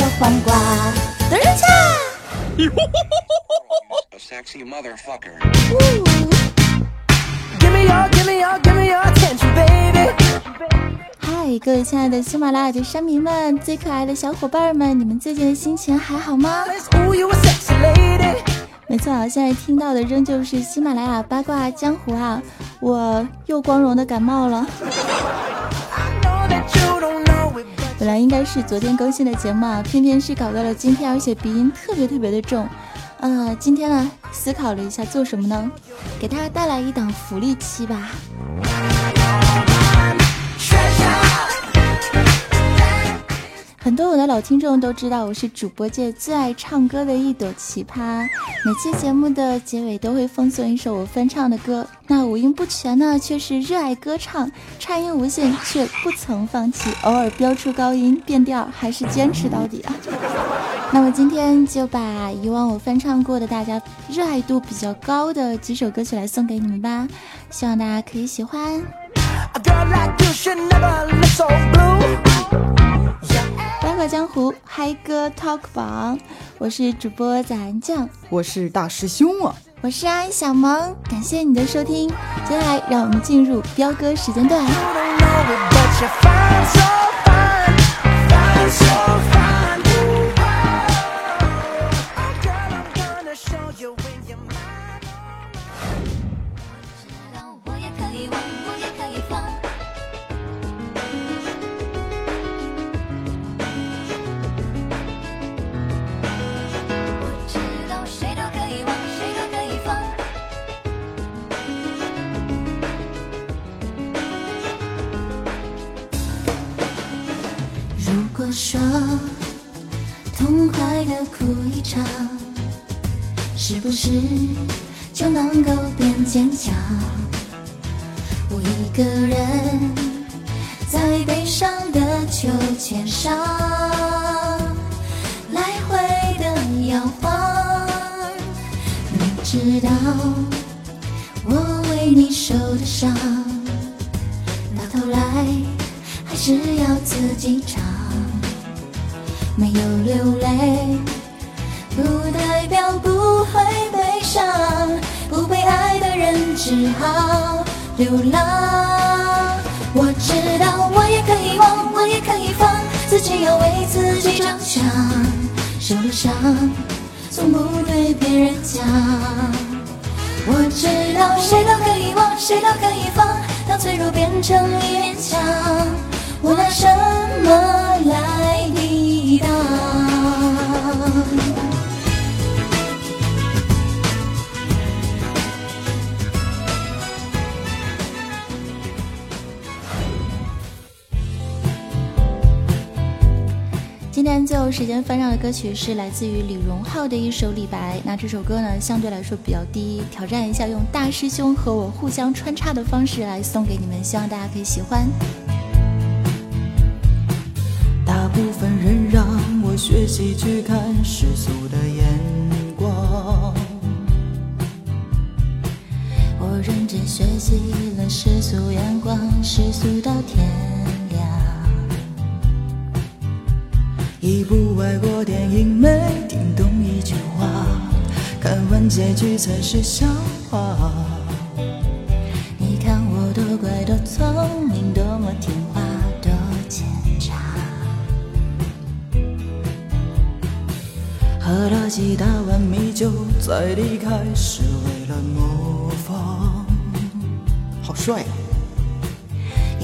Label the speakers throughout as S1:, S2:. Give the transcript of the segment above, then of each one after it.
S1: 的黄瓜
S2: 的热茶。哈哈哈哈哈！
S1: 嗨，各位亲爱的喜马拉雅的山民们，最可爱的小伙伴们，你们最近的心情还好吗？没错啊，现在听到的仍旧是喜马拉雅八卦江湖啊，我又光荣的感冒了。本来应该是昨天更新的节目啊，偏偏是搞到了今天，而且鼻音特别特别的重。呃，今天呢，思考了一下做什么呢？给大家带来一档福利期吧。很多我的老听众都知道，我是主播界最爱唱歌的一朵奇葩。每期节目的结尾都会奉送一首我翻唱的歌。那五音不全呢，却是热爱歌唱，颤音无限却不曾放弃，偶尔飙出高音变调，还是坚持到底啊。那么今天就把以往我翻唱过的、大家热爱度比较高的几首歌曲来送给你们吧，希望大家可以喜欢。
S2: a girl like you should never look so blue.
S1: 八卦江湖嗨歌 Talk 榜，我是主播早安酱，
S3: 我是大师兄啊！
S1: 我是安小萌，感谢你的收听。接下来让我们进入彪哥时间段。哭一场，是不是就能够变坚强？我一个人在悲伤的秋千上来回的摇晃，你知道我为你受的伤，到头来。还是要自己尝。没有流泪，不代表不会悲伤。不被爱的人只好流浪。我知道我也可以忘，我也可以放，自己要为自己着想。受了伤，从不对别人讲。我知道谁都可以忘，谁都可以放，当脆弱变成一面墙，我拿什么来时间翻唱的歌曲是来自于李荣浩的一首《李白》。那这首歌呢，相对来说比较低，挑战一下用大师兄和我互相穿插的方式来送给你们，希望大家可以喜欢。
S3: 大部分人让我学习去看世俗的眼光，
S1: 我认真学习了世俗眼光，世俗到天
S3: 一部外国电影没听懂一句话，看完结局才是笑话。
S1: 你看我多乖多聪明，多么听话，多奸诈。
S3: 喝了几大碗米酒再离开，是为了模仿。好帅啊！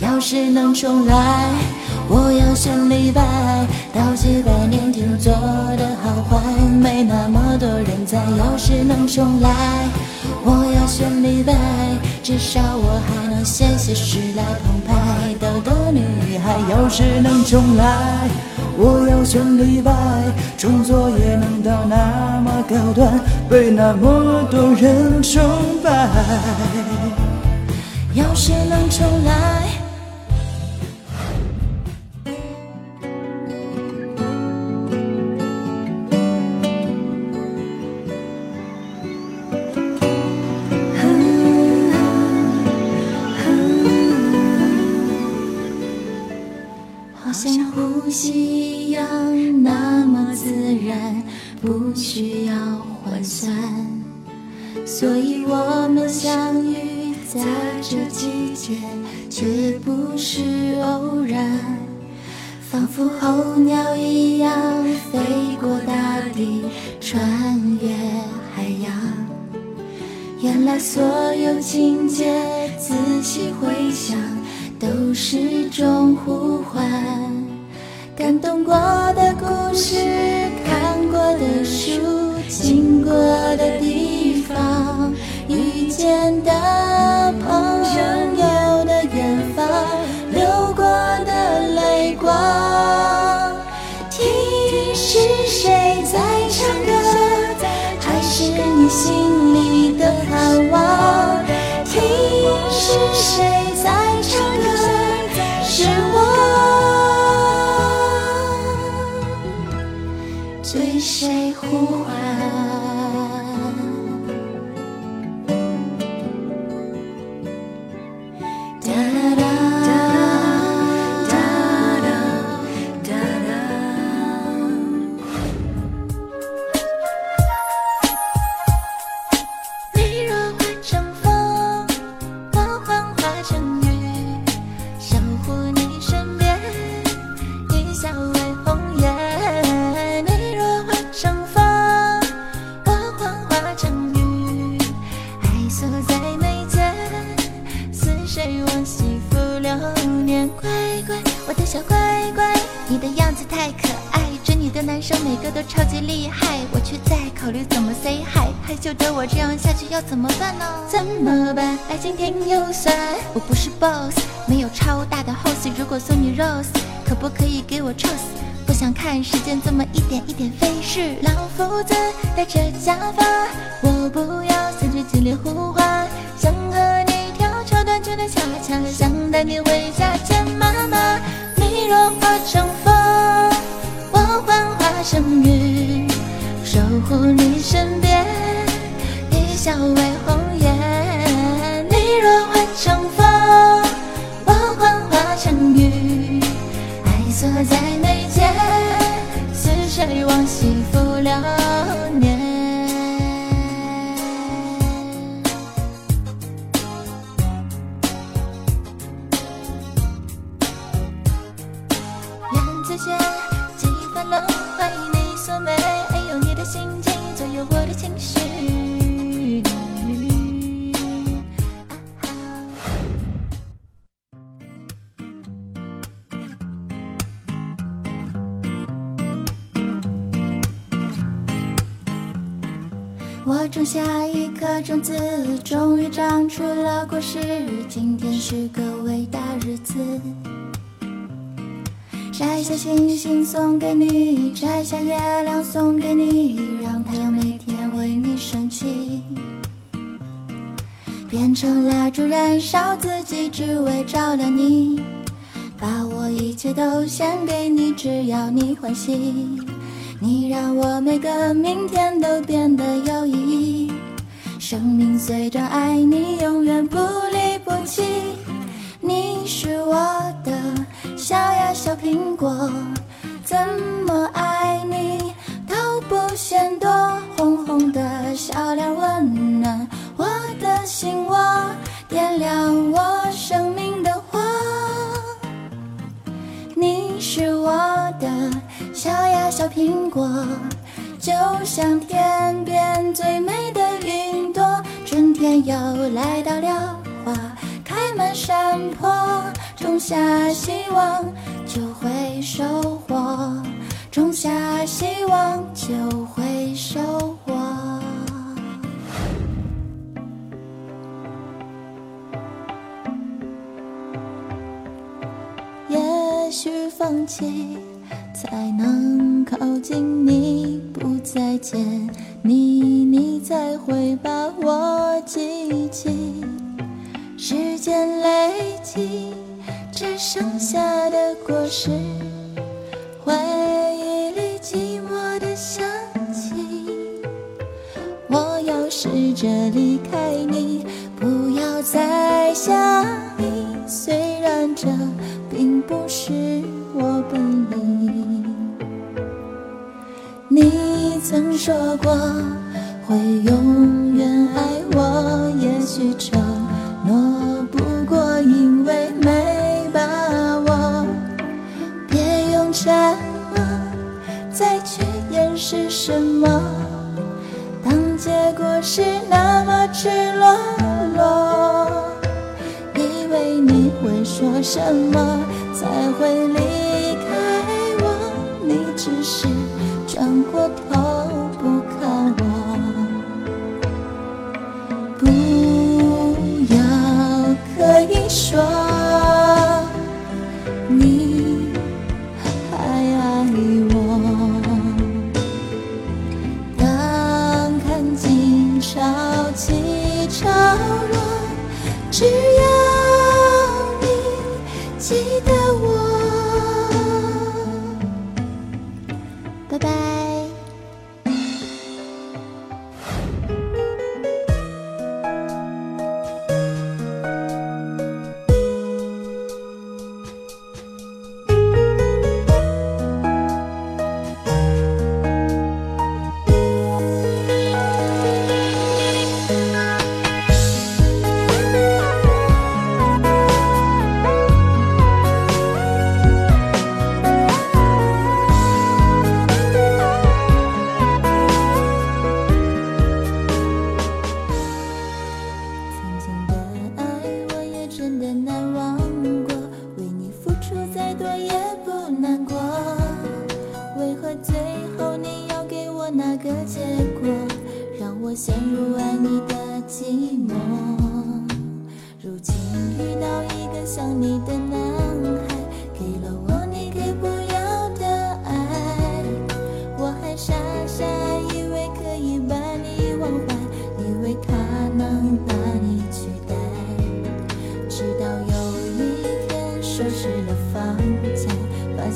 S1: 要是能重来，我要选李白。到几百年前做的好坏，没那么多人在。要是能重来，我要选李白。至少我还能写写诗来澎湃逗逗女孩。
S3: 要是能重来，我要选李白。创作也能到那么高端，被那么多人崇拜。
S1: 要是能重来，不需要换算。所以我们相遇在这季节，却不是偶然。仿佛候鸟一样飞过大地，穿越海洋。原来所有情节，仔细回想，都是种呼唤。感动过的故事，看的书，经过的地方，遇见的呼唤？你的样子太可爱，追你的男生每个都超级厉害，我却在考虑怎么 say hi。害羞的我这样下去要怎么办呢？怎么办？爱情甜又酸，我不是 boss，没有超大的 house。如果送你 rose，可不可以给我 trust？不想看时间这么一点一点飞逝。老夫子戴着假发，我不要三句激烈呼唤，想和你跳超短裙的恰恰，想带你回家见妈妈。你若化成风，我幻化成雨，守护你身边，一笑为红颜。你若我种下一颗种子，终于长出了果实。今天是个伟大日子。摘下星星送给你，摘下月亮送给你，让太阳每天为你升起。变成蜡烛燃烧自己，只为照亮你。把我一切都献给你，只要你欢喜。你让我每个明天都变得有意义。生命随着爱你，永远不离不弃。你是我的小呀小苹果，怎么爱苹果，就像天边最美的云朵。春天又来到了，花开满山坡，种下希望就会收获，种下希望就会收获。也许放弃才能靠近你，不再见你，你才会把我记起。时间累积，只剩下的果实，回忆里寂寞的香气。我要试着离开你，不要再想你。虽然这并不是曾说过会永远爱我，也许承诺不过因为没把握。别用沉默再去掩饰什么。当结果是那么赤裸裸，以为你会说什么才会离只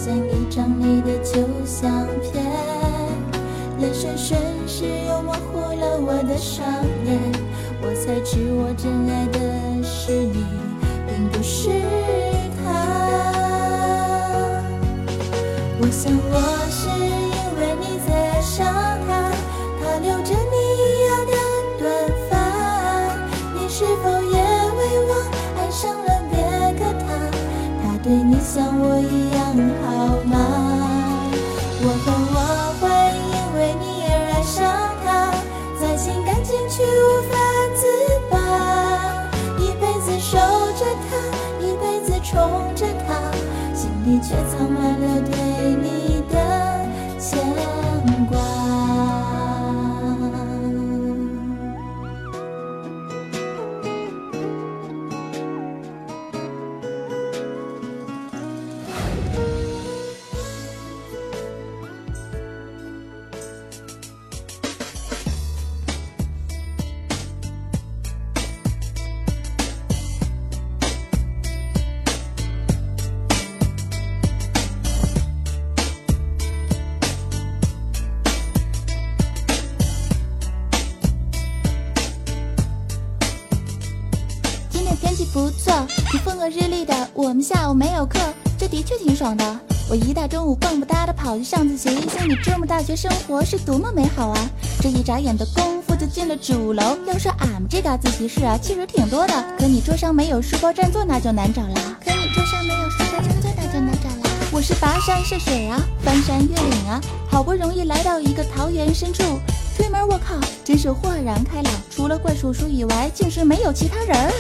S1: 像一张你的旧相片，泪水瞬时又模糊了我的双眼，我才知我真爱的是你，日历的。我们下午没有课，这的确挺爽的。我一大中午蹦不哒的跑去上自习，像你这么大学生活是多么美好啊！这一眨眼的功夫就进了主楼。要说俺们这嘎自习室啊，其实挺多的，可你桌上没有书包占座那就难找啦。可你桌上没有书包占座那就难找啦。我是跋山涉水啊，翻山越岭啊，好不容易来到一个桃源深处，推门我靠，真是豁然开朗，除了怪叔叔以外，竟是没有其他人儿。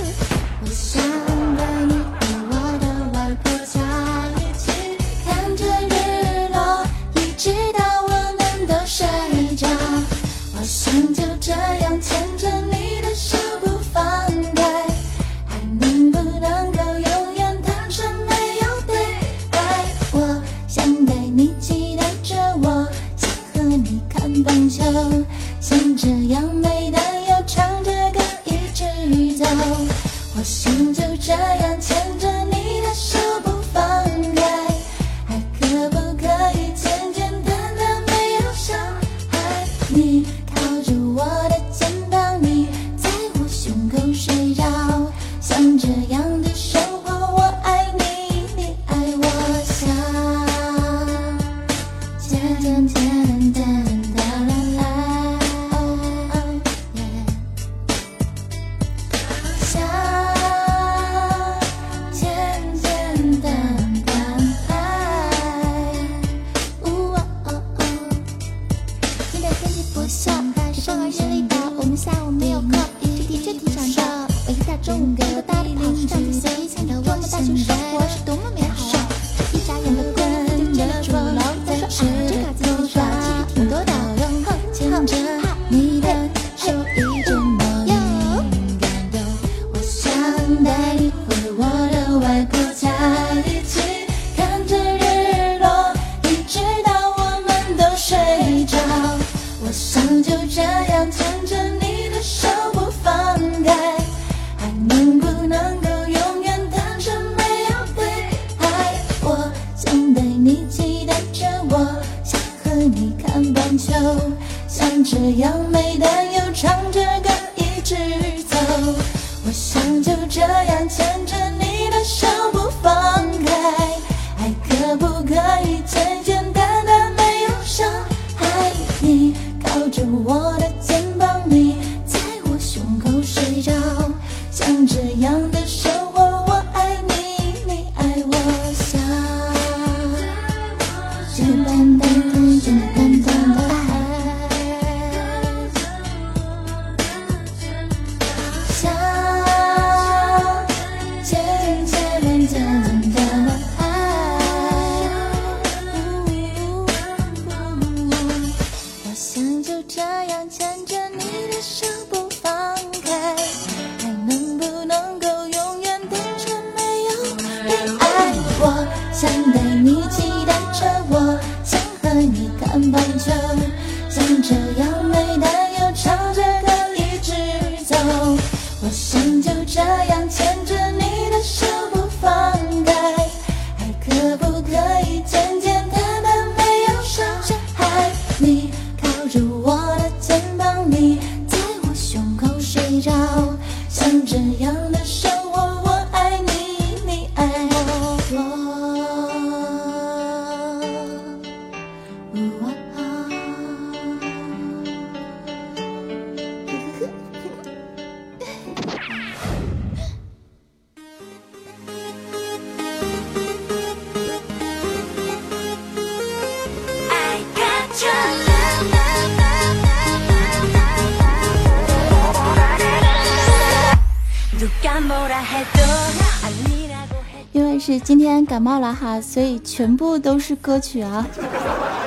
S3: 今天感冒了哈，所以全部都是歌曲啊，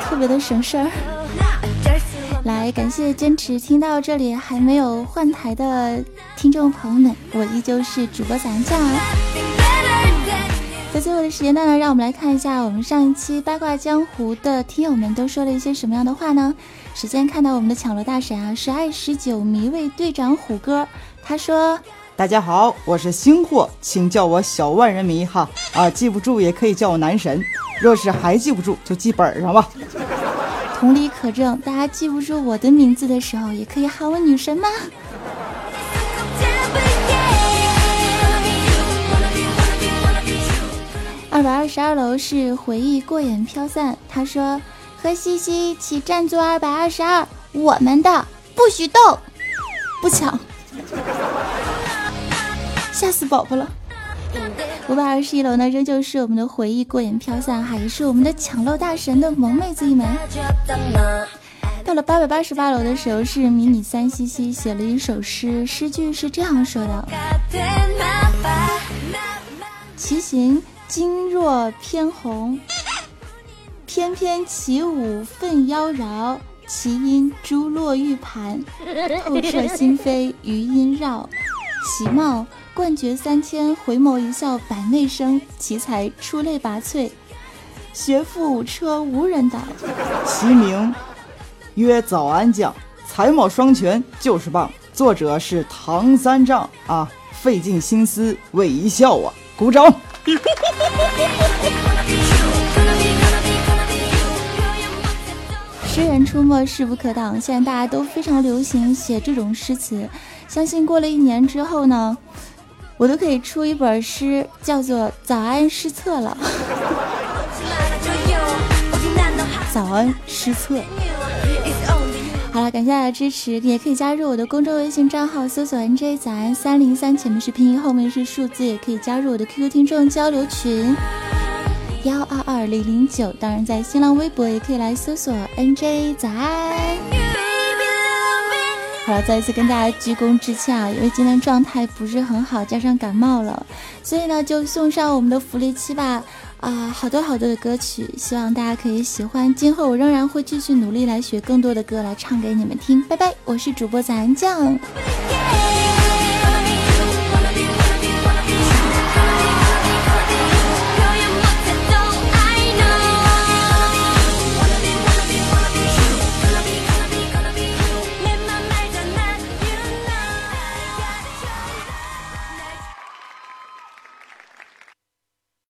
S3: 特别的省事儿。来，感谢坚持听到这里还没有换台的听众朋友们，我依旧是主播咱酱啊。在最后的时间段呢，让我们来看一下我们上一期八卦江湖的听友们都说了一些什么样的话呢？首先看到我们的抢楼大神啊，是爱十九迷味队长虎哥，他说。
S4: 大家好，我是星货，请叫我小万人迷哈啊，记不住也可以叫我男神，若是还记不住就记本上吧。
S1: 同理可证，大家记不住我的名字的时候，也可以喊我女神吗？二百二十二楼是回忆过眼飘散，他说和西西一起占座二百二十二，我们的不许动，不抢。吓死宝宝了！五百二十一楼呢，仍旧是我们的回忆过眼飘散，哈，也是我们的抢漏大神的萌妹子一枚。到了八百八十八楼的时候，是迷你三西西写了一首诗，诗句是这样说的：骑行惊若偏红，翩翩起舞奋妖娆，其音珠落玉盘，透彻心扉余音绕。其貌冠绝三千，回眸一笑百媚生，奇才出类拔萃，学富五车无人挡。
S4: 其名曰早安酱，才貌双全就是棒。作者是唐三藏啊，费尽心思为一笑啊，鼓掌。
S1: 诗人出没势不可挡，现在大家都非常流行写这种诗词。相信过了一年之后呢，我都可以出一本诗，叫做《早安失策》了。早安失策。好了，感谢大家支持，也可以加入我的公众微信账号，搜索 “nj 早安三零三”，前面是拼音，后面是数字，也可以加入我的 QQ 听众交流群。幺二二零零九，当然在新浪微博也可以来搜索 NJ 早安。好了，再一次跟大家鞠躬致歉啊，因为今天状态不是很好，加上感冒了，所以呢就送上我们的福利期吧。啊，好多好多的歌曲，希望大家可以喜欢。今后我仍然会继续努力来学更多的歌来唱给你们听。拜拜，我是主播早安酱。